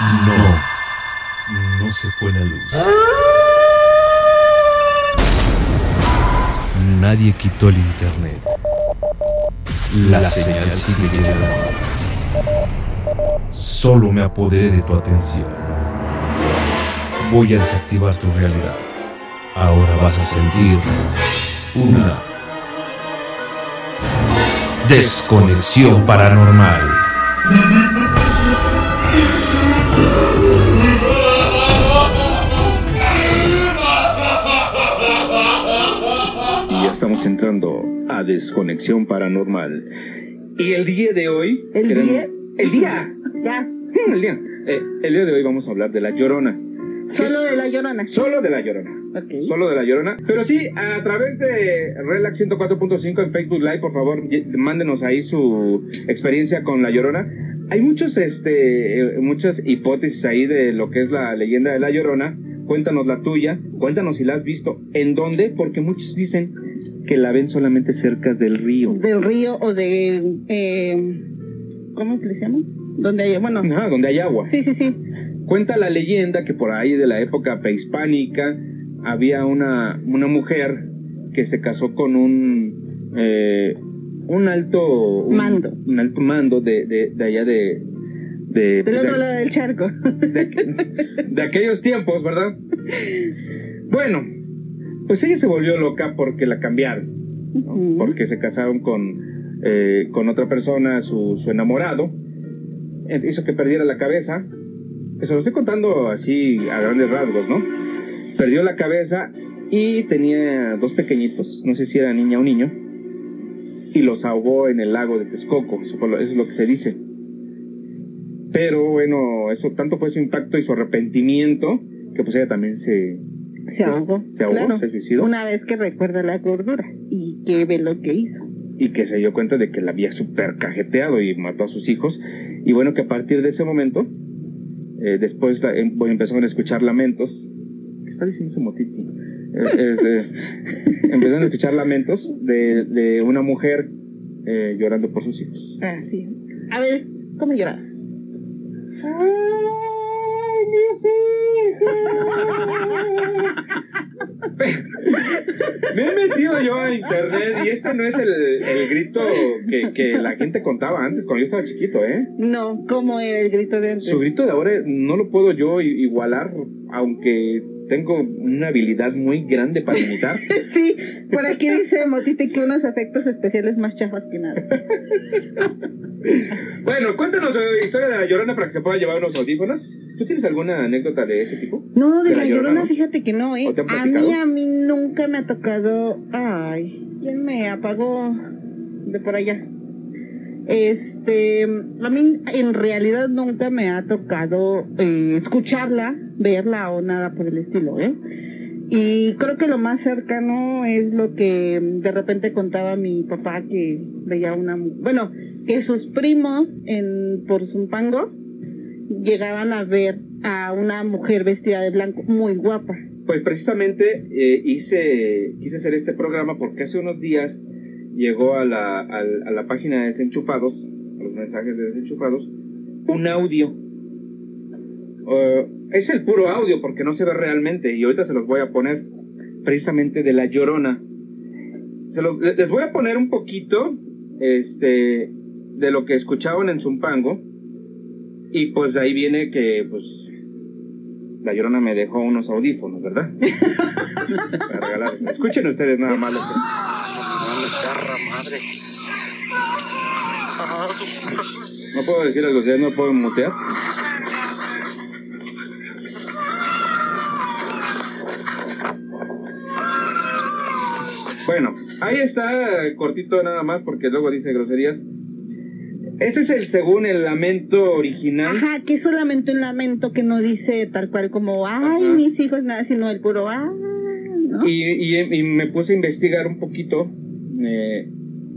No, no se fue la luz. Nadie quitó el internet. La señal sigue llegando. Solo me apoderé de tu atención. Voy a desactivar tu realidad. Ahora vas a sentir una desconexión paranormal. Estamos entrando a Desconexión Paranormal. Y el día de hoy... ¿El día? El día. Ya. Mm, El día. Eh, el día de hoy vamos a hablar de La Llorona. Solo Es- de la llorona. Solo de La Llorona. Ok. Solo de La Llorona. Pero sí, a través de Relax 104.5 en Facebook Live, por favor, mándenos ahí su experiencia con La Llorona. Hay muchos, este, eh, muchas hipótesis ahí de lo que es la leyenda de La Llorona. Cuéntanos la tuya, cuéntanos si la has visto, en dónde, porque muchos dicen que la ven solamente cerca del río. Del río o de. Eh, ¿Cómo se le llama? Donde hay. Bueno. Ajá, donde hay agua. Sí, sí, sí. Cuenta la leyenda que por ahí de la época prehispánica había una, una mujer que se casó con un eh, un alto un- Mando. un alto mando de, de, de allá de de, Del de- otro lado del charco. de- de aquellos tiempos, ¿verdad? Bueno, pues ella se volvió loca porque la cambiaron, ¿no? Porque se casaron con, eh, con otra persona, su, su enamorado, hizo que perdiera la cabeza. Eso lo estoy contando así a grandes rasgos, ¿no? Perdió la cabeza y tenía dos pequeñitos, no sé si era niña o niño, y los ahogó en el lago de Texcoco, eso, lo- eso es lo que se dice. Pero bueno, eso tanto fue su impacto y su arrepentimiento que pues ella también se, Se ahogó. se ahogó, claro. se suicidó Una vez que recuerda la gordura y que ve lo que hizo. y que se dio cuenta de que la había super cajeteado y mató a sus hijos. Y bueno, que a partir de ese momento, eh, después la- em- bueno, empezaron a escuchar lamentos. ¿Qué está diciendo ese motiti? Eh, eh, empezaron a escuchar lamentos de, de una mujer llorando por sus hijos. Ah, sí. A ver, ¿cómo lloraba? Me he metido yo a internet y este no es el, el grito que, que la gente contaba antes cuando yo estaba chiquito, ¿eh? No, ¿cómo era el grito de antes? Su grito de ahora no lo puedo yo igualar, aunque tengo una habilidad muy grande para imitar. Sí, por aquí dice Motite que unos efectos especiales más chafas que nada. bueno, cuéntanos la historia de la llorona para que se pueda llevar unos audífonos. ¿Tú tienes alguna anécdota de ese tipo? No, de, ¿De la, la llorona, Llorona, fíjate que no, ¿eh? ¿O te han A mí, a mí nunca me ha tocado. Ay, ¿quién me apagó de por allá? Este, a mí en realidad nunca me ha tocado eh, escucharla, verla o nada por el estilo, ¿eh? Y creo que lo más cercano es lo que de repente contaba mi papá que veía una, bueno, que sus primos en por Zumpango llegaban a ver a una mujer vestida de blanco muy guapa. Pues precisamente eh, hice, quise hacer este programa porque hace unos días llegó a la, al- a la página de Desenchufados, a los mensajes de Desenchufados, un audio. Eh, es el puro audio porque no se ve realmente y ahorita se los voy a poner precisamente de La Llorona. Se los- les voy a poner un poquito este, de lo que escuchaban en Zumpango y pues de ahí viene que pues la Llorona me dejó unos audífonos, ¿verdad? Para regalar. Escuchen ustedes nada más. lo perra madre. Ah, su- No puedo decir algo, ustedes no puedo mutear. Bueno, ahí está, cortito nada más, porque luego dice groserías. Ese es el según el lamento original. Ajá, que es solamente un lamento que no dice tal cual como, ay, Ajá. mis hijos, nada, sino el puro, ah, ¿no? Y, y- y me puse a investigar un poquito. Eh,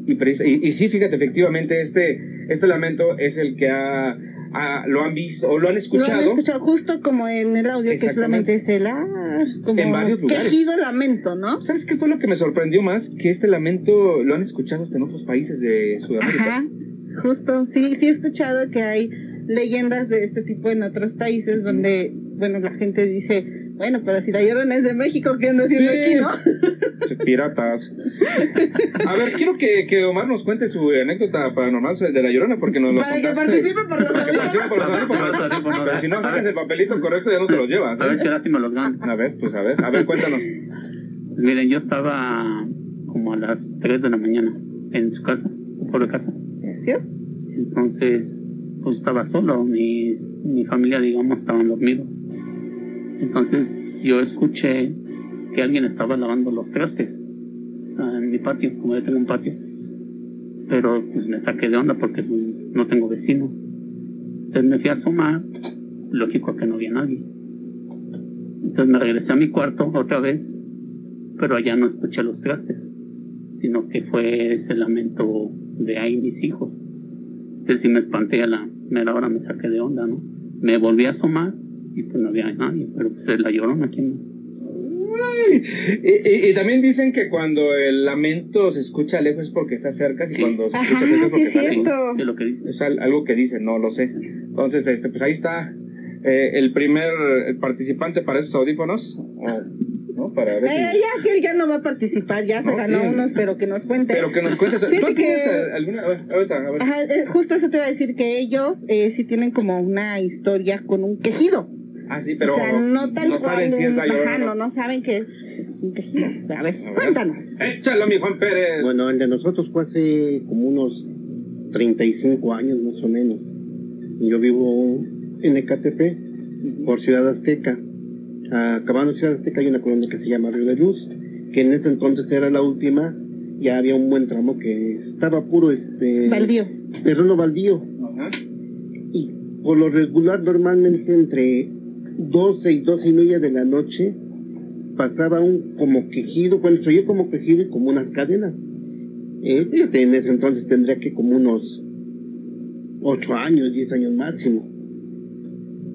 y, y- y sí, fíjate, efectivamente, este, este lamento es el que ha, ha- lo han visto o lo han Lo escuchado. han escuchado justo como en el audio que solamente es el, ah, como En varios lugares. quejido lamento, ¿no? ¿Sabes qué fue lo que me sorprendió más? Que este lamento lo han escuchado hasta en otros países de Sudamérica. Ajá, justo, sí, sí he escuchado que hay leyendas de este tipo en otros países donde, bueno, la gente dice, bueno, pero si la llorona es de México, ¿qué anda haciendo Sí. aquí, no? Piratas. A ver, quiero que, que Omar nos cuente su anécdota paranormal de la llorona, porque nos lo Para que participe por los Para que participe por los Por los audífonos. Pero si no sacas el papelito correcto, ya no te lo llevas. A ver ¿eh? sí me los dan. A ver, pues a ver, a ver, cuéntanos. Miren, yo estaba como a las 3 de la mañana en su casa, su pobre casa. ¿Sí? Entonces, pues estaba solo, mi, mi familia, digamos, estaban dormidos. Entonces, yo escuché que alguien estaba lavando los trastes ah, en mi patio, como yo tengo un patio. Pero pues me saqué de onda porque no tengo vecino. Entonces me fui a asomar, lógico que no había nadie. Entonces me regresé a mi cuarto otra vez, pero allá no escuché los trastes, sino que fue ese lamento de ahí mis hijos. Entonces sí me espanté a la mera hora, me saqué de onda, ¿no? Me volví a asomar y pues no había nadie, pero pues la llorona, ¿quién más? Y, y- y también dicen que cuando el lamento se escucha lejos es porque está cerca y Sí. cuando se Ajá, escucha es sí porque es está lejos. cierto. Es lo que dice. Es algo que dicen, no lo sé. Entonces, este, pues ahí está eh, el primer participante para esos audífonos. o, ¿no? Para ver si- Eh, ya que él ya no va a participar, ya se No, ganó sí. unos, pero que nos cuente. Pero que nos cuentes. ¿Tú que- eh, alguna? A ver, ahorita, a ver. Ajá, eh, justo eso te iba a decir que ellos eh, sí tienen como una historia con un quejido. Ah, sí, pero o sea, no tal no cual. saben si es la llorona. no, no saben que es, es un. A ver, A ver. cuéntanos. Échalo, mi Juan Pérez. Bueno, el de nosotros fue hace como unos 35 años más o menos. Yo vivo en Ecatepec, por Ciudad Azteca. Acabando Ciudad Azteca hay una colonia que se llama Río de Luz, que en ese entonces era la última. Ya había un buen tramo que estaba puro este Baldío. terreno baldío. Ajá. Y por lo regular, normalmente entre 12 y 12 y media de la noche pasaba un como quejido, bueno, se oía como quejido y como unas cadenas. Eh, en ese entonces tendría que como unos 8 años, 10 años máximo.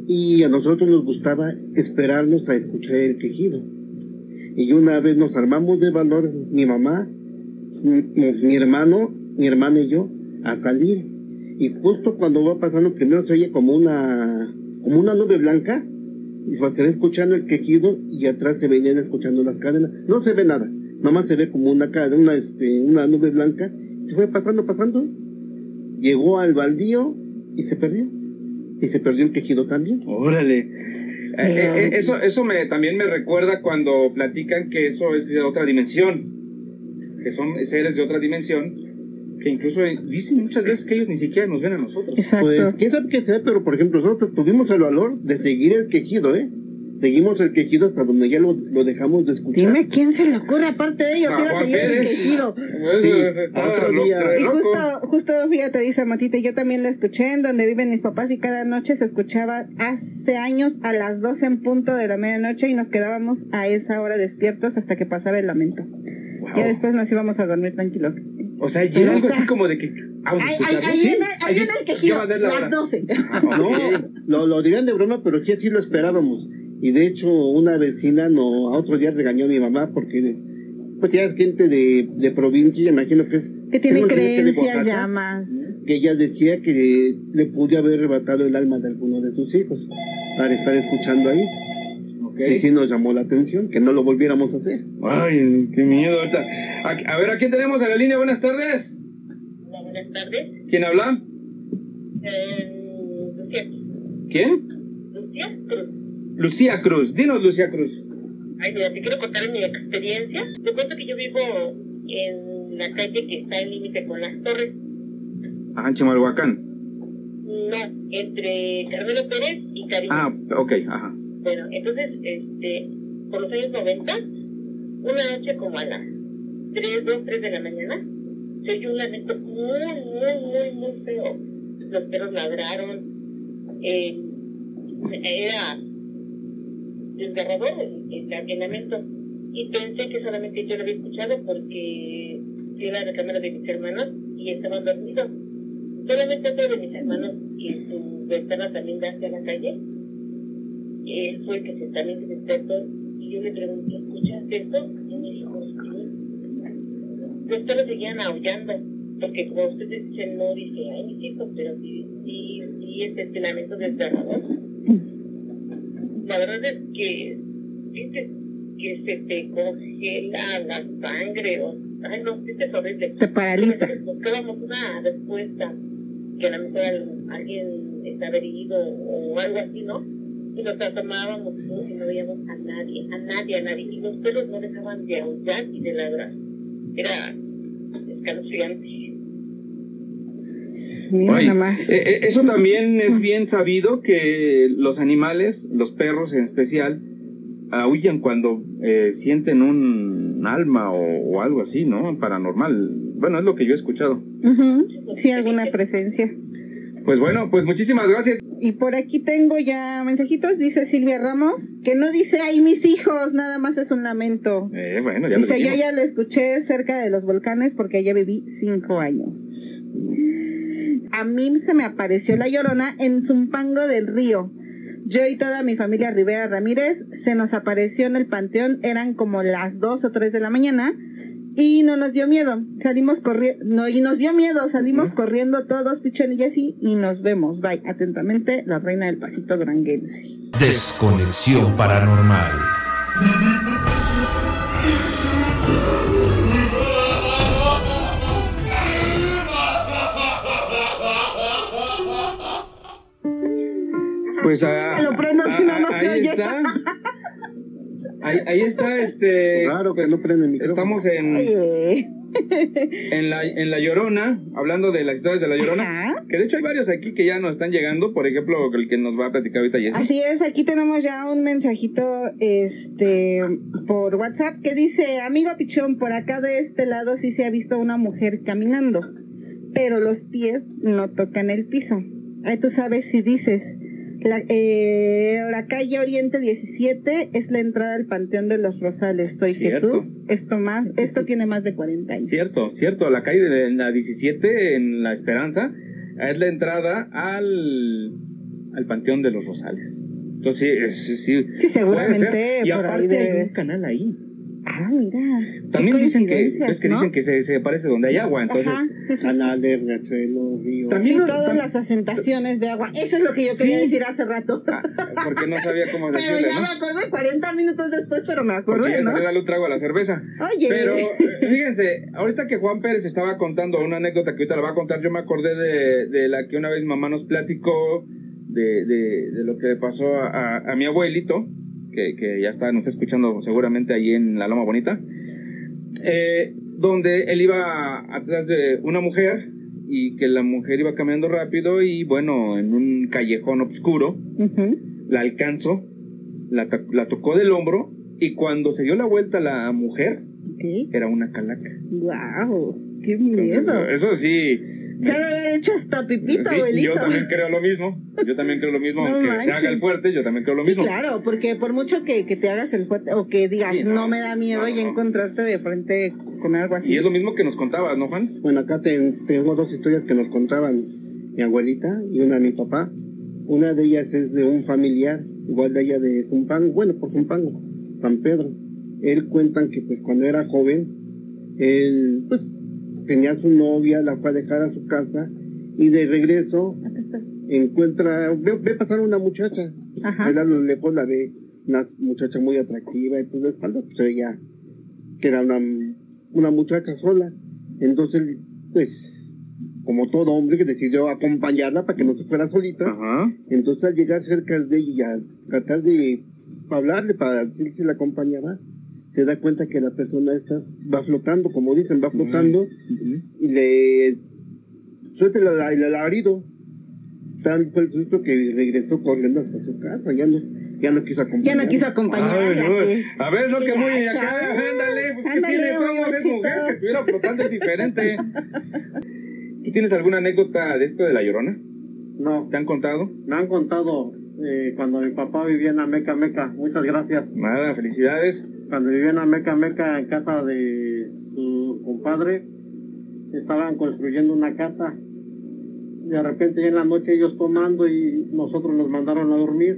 Y a nosotros nos gustaba esperarnos a escuchar el quejido. Y una vez nos armamos de valor, mi mamá, mi, hermano, mi hermana y yo, a salir y justo cuando va pasando primero se oye como una como una nube blanca se ve escuchando el quejido y atrás se venían escuchando las cadenas. No se ve nada. Nomás se ve como una cadena una este una nube blanca. Se fue pasando pasando. Llegó al baldío y se perdió. Y se perdió el quejido también. Órale. Eh, eh, eh, eso eso me, también me recuerda cuando platican que eso es de otra dimensión, que son seres de otra dimensión, que incluso eh, dicen muchas veces que ellos ni siquiera nos ven a nosotros. Exacto. pues quién sabe qué sea pero por ejemplo nosotros tuvimos el valor de seguir el quejido eh seguimos el quejido hasta donde ya lo, lo dejamos de escuchar Dime quién se le ocurre aparte de ellos A ir a seguir el quejido. Sí, está otro día. re Y justo, justo, fíjate, dice Matita, yo también lo escuché en donde viven mis papás y cada noche se escuchaba hace años a las 12 en punto de la medianoche y nos quedábamos a esa hora despiertos hasta que pasara el lamento. Wow. Ya después nos íbamos a dormir tranquilos. O sea, llega Pero, algo así como de que. Ahí, en el, quejido, las 12. Ah, ok. No, lo, lo dirán de broma, pero sí así lo esperábamos. Y de hecho, una vecina no, a otro día regañó a mi mamá porque pues ya es gente de, de provincia, imagino que es. Que tiene creencias ya más. Que ella decía que le pudo haber arrebatado el alma de alguno de sus hijos para estar escuchando ahí. Ok. Y sí nos llamó la atención, que no lo volviéramos a hacer. Ay, qué miedo ahorita. A, a ver, ¿a quién tenemos en la línea? Buenas tardes. Hola, buenas tardes. ¿Quién habla? Eh, Lucía, ¿Quién? Lucía Cruz. Lucía Cruz. Dinos, Lucía Cruz. Ay, mira, te quiero contar mi experiencia. Te cuento que yo vivo en la calle que está en límite con las torres. Ajá, en Chimalhuacán. No, entre Carmelo Pérez y Caribe. Ah, ok, ajá. Bueno, entonces, este, por los años 90, una noche como a las 3, 2, 3 de la mañana, se oyó un lamento muy, muy, muy, muy feo. Los perros ladraron. eh, era desgarrador el, lamento. Y pensé que solamente yo lo había escuchado porque fui a la recámara de mis hermanos y estaban dormidos. Solamente otro de mis hermanos, y su ventana también da hacia la calle, él fue el que se, también se despertó y yo le pregunté, ¿escuchaste esto? Y me dijo, sí. Los perros seguían aullando, porque como ustedes dicen, no dice, ay, mis hijos, pero sí, sí, sí es el lamento desgarrador. La verdad es que dices que se te congela la sangre o ay no, sí es horrible. Te paraliza. Buscábamos una respuesta que a lo mejor al- alguien estaba herido o algo así, ¿no? Y nos asomábamos y no veíamos a nadie, a nadie, a nadie. Y los perros no dejaban de aullar y de ladrar. Era escalofriante. Ay, nada más. eh, eh, eso también es bien sabido que los animales, los perros en especial, aullan cuando eh, sienten un alma o, o algo así, ¿no? Paranormal. Bueno, es lo que yo he escuchado. Sí, alguna presencia. Pues bueno, pues muchísimas gracias. Y por aquí tengo ya mensajitos, dice Silvia Ramos, que no dice, ay, mis hijos, nada más es un lamento. Eh, bueno, ya Dice, yo ya lo escuché cerca de los volcanes porque allá viví cinco años. A mí se me apareció la llorona en Zumpango del Río. Yo y toda mi familia Rivera Ramírez se nos apareció en el panteón, eran como las dos o tres de la mañana y no nos dio miedo. Salimos corriendo, no, y nos dio miedo, salimos corriendo todos, Pichón y Jessy, y nos vemos. Bye, atentamente, la reina del pasito duranguense. Desconexión paranormal. Pues ah, lo prendo si no, no ah, se ahí oye. está. Ahí, ahí está, este. Claro que no prende el micrófono. Estamos en, Oye. en, la, en La Llorona, hablando de las historias de La Llorona. Ajá. Que de hecho hay varios aquí que ya nos están llegando. Por ejemplo, el que nos va a platicar ahorita Jessy. Así es, aquí tenemos ya un mensajito este por WhatsApp que dice, amigo Pichón, por acá de este lado sí se ha visto una mujer caminando, pero los pies no tocan el piso. Ahí tú sabes si dices, la, eh, la calle Oriente 17 es la entrada al Panteón de los Rosales. Soy Cierto. Jesús. Esto más, esto tiene más de 40 años. Cierto, cierto. La calle de la 17 en La Esperanza es la entrada al, al Panteón de los Rosales. Entonces, sí, sí, sí. Sí, seguramente. Y por ahí aparte de- hay un canal ahí. Ah, mira. También dicen que, coincidencias, es que, ¿no? dicen que se, se aparece donde hay agua. Entonces, Ajá, sí, sí. Canales, riachuelos, ríos. También Sí, todas tam- las asentaciones de agua. Eso es lo que yo quería decir hace rato. Ah, porque no sabía cómo Pero decirle, ya ¿no? me acordé 40 minutos después, pero me Porque acordé, ya ¿no? darle un trago a la cerveza. Oye. Pero eh, fíjense, ahorita que Juan Pérez estaba contando una anécdota que ahorita la va a contar, yo me acordé de, de la que una vez mamá nos platicó de, de, de lo que le pasó a, a- a mi abuelito, que, que ya está, nos está escuchando seguramente ahí en la Loma Bonita, eh, donde él iba atrás de una mujer y que la mujer iba caminando rápido y bueno, en un callejón oscuro, Ujú. la alcanzó, la, la tocó del hombro y cuando se dio la vuelta la mujer, era una calaca. Wow. Qué Entonces, miedo. eso sí. Se debe haber hecho hasta pipito, sí, abuelito. yo también creo lo mismo. Yo también creo lo mismo. No Aunque se haga el fuerte, yo también creo lo Sí, mismo. claro, porque por mucho que, que te hagas el fuerte o que digas, Sí, no. no, me da miedo No, ya no. encontrarte de frente con algo así. Y es lo mismo que nos contabas, ¿no, Juan? Bueno, acá te- tengo dos historias que nos contaban mi abuelita y una de mi papá. Una de ellas es de un familiar, igual de ella de Zumpango, bueno, por Zumpango, San Pedro. Él cuentan que pues cuando era joven, él pues tenía a su novia, la fue a dejar a su casa y de regreso encuentra, ve, ve pasar una muchacha. Ajá. Él a lo lejos la ve, una muchacha muy atractiva y pues de espalda pues ella, que era una, una muchacha sola. Entonces, pues, como todo hombre que decidió acompañarla para que no se fuera solita, Ajá. entonces al llegar cerca de ella tratar de hablarle para decir si la acompañaba, se da cuenta que la persona esta va flotando, como dicen, va flotando y le suelta el, el alarido. Tan fue el susto que regresó corriendo hasta su casa, ya no, ya no quiso acompañar. Ya no quiso acompañarla. No. A ver, no, que muy acá, ándale, pues que Ándale, tiene es mamachito. mujer, que estuviera flotando es diferente. ¿Tú tienes alguna anécdota de esto de la llorona? No, ¿Te han contado? me han contado eh, cuando mi papá vivía en Ameca Meca, muchas gracias. Nada, felicidades. Cuando vivía en Ameca Meca en casa de su compadre, estaban construyendo una casa. De repente ya en la noche ellos tomando y nosotros nos mandaron a dormir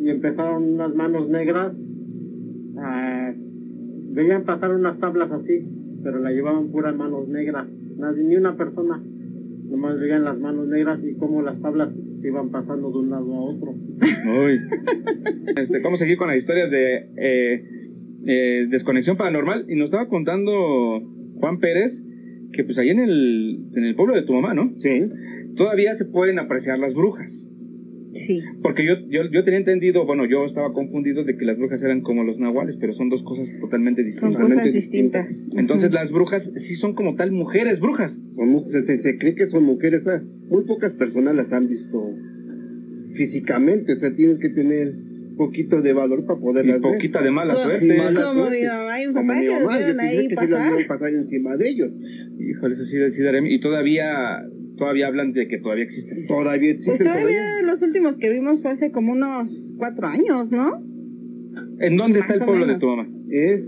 y empezaron unas manos negras. a- veían pasar unas tablas así, pero la llevaban puras manos negras, nadie, ni una persona. Nomás veían las manos negras y cómo las tablas se iban pasando de un lado a otro. Uy. Este, a seguir con las historias de eh, eh, desconexión paranormal. Y nos estaba contando Juan Pérez que pues ahí en el, en el pueblo de tu mamá, ¿no? Sí. Todavía se pueden apreciar las brujas. Sí. Porque yo, yo, yo tenía entendido, bueno, yo estaba confundido de que las brujas eran como los nahuales, pero son dos cosas totalmente Son distintas. cosas Totalmente distintas. Entonces las brujas sí son como tal mujeres brujas. Son se, se- se cree que son mujeres, muy pocas personas las han visto físicamente, o sea, tienes que tener poquito de valor para Y poderlas ver. poquita de mala suerte. mala Como mi mamá y mi papá que los mamá, vieron ahí que pasar. pasar encima de ellos. Híjole, eso sí, sí Y todavía, todavía hablan de que todavía existen. Todavía Pues existen. todavía los últimos que vimos fue hace como unos cuatro años, ¿no? ¿En dónde está Más el o pueblo de menos. tu mamá? Es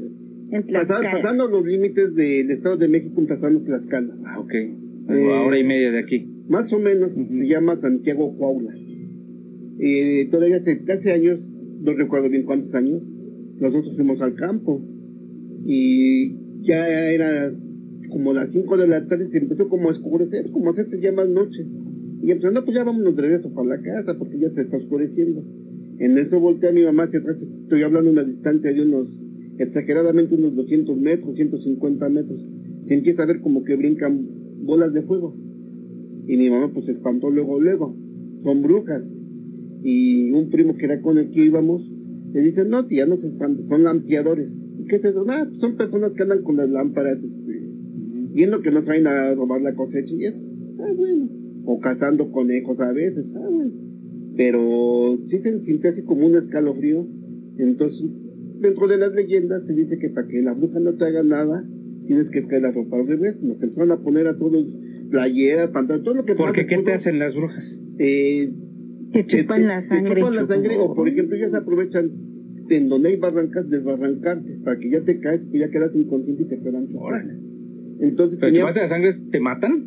En pasar- Tlaxcala. pasando los límites del Estado de México, empezando Tlaxcala. Ah, ok. A hora y media de aquí. Más o menos Ujú. se llama Santiago Coaula. Eh, todavía hace, hace años, no recuerdo bien cuántos años, nosotros fuimos al campo y ya era como las 5 de la tarde, se empezó como a escurecer, como a hacerse ya más noche. Y empezando, pues ya vámonos de regreso para la casa porque ya se está oscureciendo. En eso volteé a mi mamá hacia atrás, estoy hablando una distancia de unos, exageradamente unos 200 metros, 150 metros. Se empieza a ver como que brincan bolas de fuego. Y mi mamá pues se espantó luego, luego. Son brujas. Y un primo que era con el que íbamos, le dice, no tía, no se espante, son lampiadores. ¿Y qué es eso? Ah, son personas que andan con las lámparas, este, viendo que no traen a robar la cosecha y eso. Ah, bueno. O cazando conejos a veces. Ah, bueno. Pero sí se sintió así como un escalofrío. Entonces, dentro de las leyendas se dice que para que la bruja no te haga nada, tienes que traer la ropa al revés. Nos empezaron a poner a todos playeras, pantalones, todo lo que Porque ¿qué te hacen las brujas? eh, Te chupan te- la te sangre. chupan la sangre, o por ejemplo, ellas aprovechan en donde hay barrancas, desbarrancarte, para que ya te caes, que ya quedas inconsciente y te quedan. Órale. Entonces, ¿Pero tenía, chuparte la sangre te matan?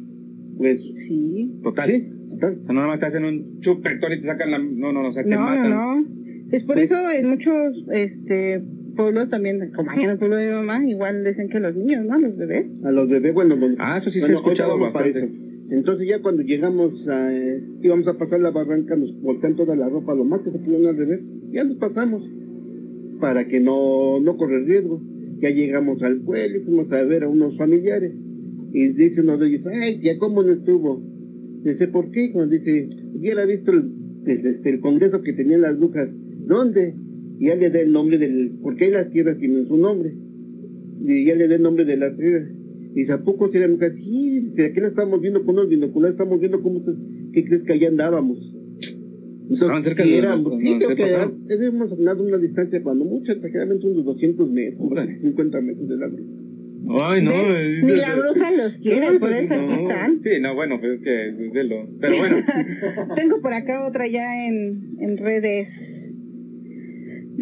pues, Sí. Total. sí, total. O sea, no nada más te hacen un chupetón y te sacan la... No, no, no, o sea, te No, matan. no, no. Es por Sí. eso en muchos este pueblos también, como aquí en el pueblo de mi mamá, igual dicen que los niños, ¿no? Los bebés. A los bebés, bueno, los- Ah, eso sí se bueno, ha escuchado bastante. Entonces ya cuando llegamos a, eh, íbamos a pasar la barranca, nos voltean toda la ropa, lo más que se pudieron al revés, ya nos pasamos, para que no, no correr riesgo. Ya llegamos al pueblo y fuimos a ver a unos familiares. Y dice uno de ellos, ay, ya cómo no estuvo. Dice, ¿por qué? Cuando dice, hubiera visto el, este, el congreso que tenían las brujas. ¿Dónde? Y ya le da el nombre del, porque ahí las tierras tienen su nombre. Y ya le da el nombre de la tierra. Y dice, ¿a poco se la Sí, dice, aquí la estamos viendo con los binoculares, estamos viendo cómo, ¿qué crees que allá andábamos? Estaban cerca de éramos- sí, creo que hemos andado una distancia cuando mucho, exageradamente unos 200 metros, Órale. 50 metros de la bruja. Ay, no. ¿Ves? es- Ni la bruja los quiere, No, por es- eso aquí no. están. Sí, no, bueno, pues es que es de lo... Pero bueno, Tengo por acá otra ya en, en redes.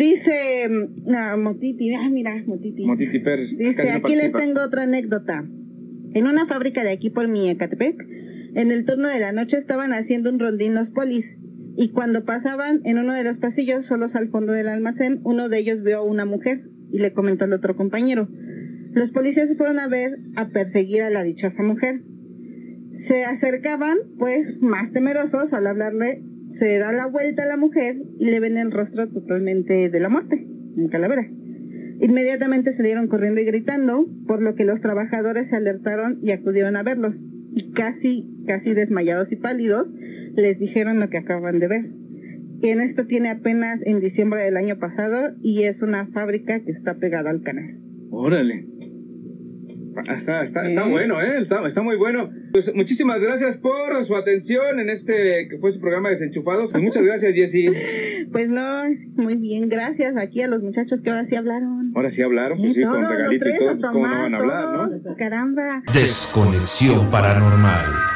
Dice mm, no, Motiti, ah, mira, Motiti. Motiti Per, Dice, no aquí les tengo otra anécdota. En una fábrica de aquí por mi Ecatepec, en el turno de la noche estaban haciendo un rondín los polis. Y cuando pasaban en uno de los pasillos, solos al fondo del almacén, uno de ellos vio a una mujer y le comentó al otro compañero. Los policías se fueron a ver a perseguir a la dichosa mujer. Se acercaban, pues, más temerosos al hablarle, se da la vuelta a la mujer y le ven el rostro totalmente de la muerte, en calavera. Inmediatamente salieron corriendo y gritando, por lo que los trabajadores se alertaron y acudieron a verlos. Y casi, casi desmayados y pálidos, les dijeron lo que acaban de ver. En esto tiene apenas en diciembre del año pasado y es una fábrica que está pegada al canal. Órale. Ah, Está, está, está ¿Eh? bueno, ¿eh? Está, está muy bueno. Pues muchísimas gracias por su atención en este que fue su programa Desenchufados. Pues muchas gracias, Jessy. Pues no, muy bien, gracias aquí a los muchachos que ahora sí hablaron. Ahora sí hablaron, pues sí, con todos regalito y todo, ¿cómo no van a hablar, no? Caramba. Desconexión paranormal.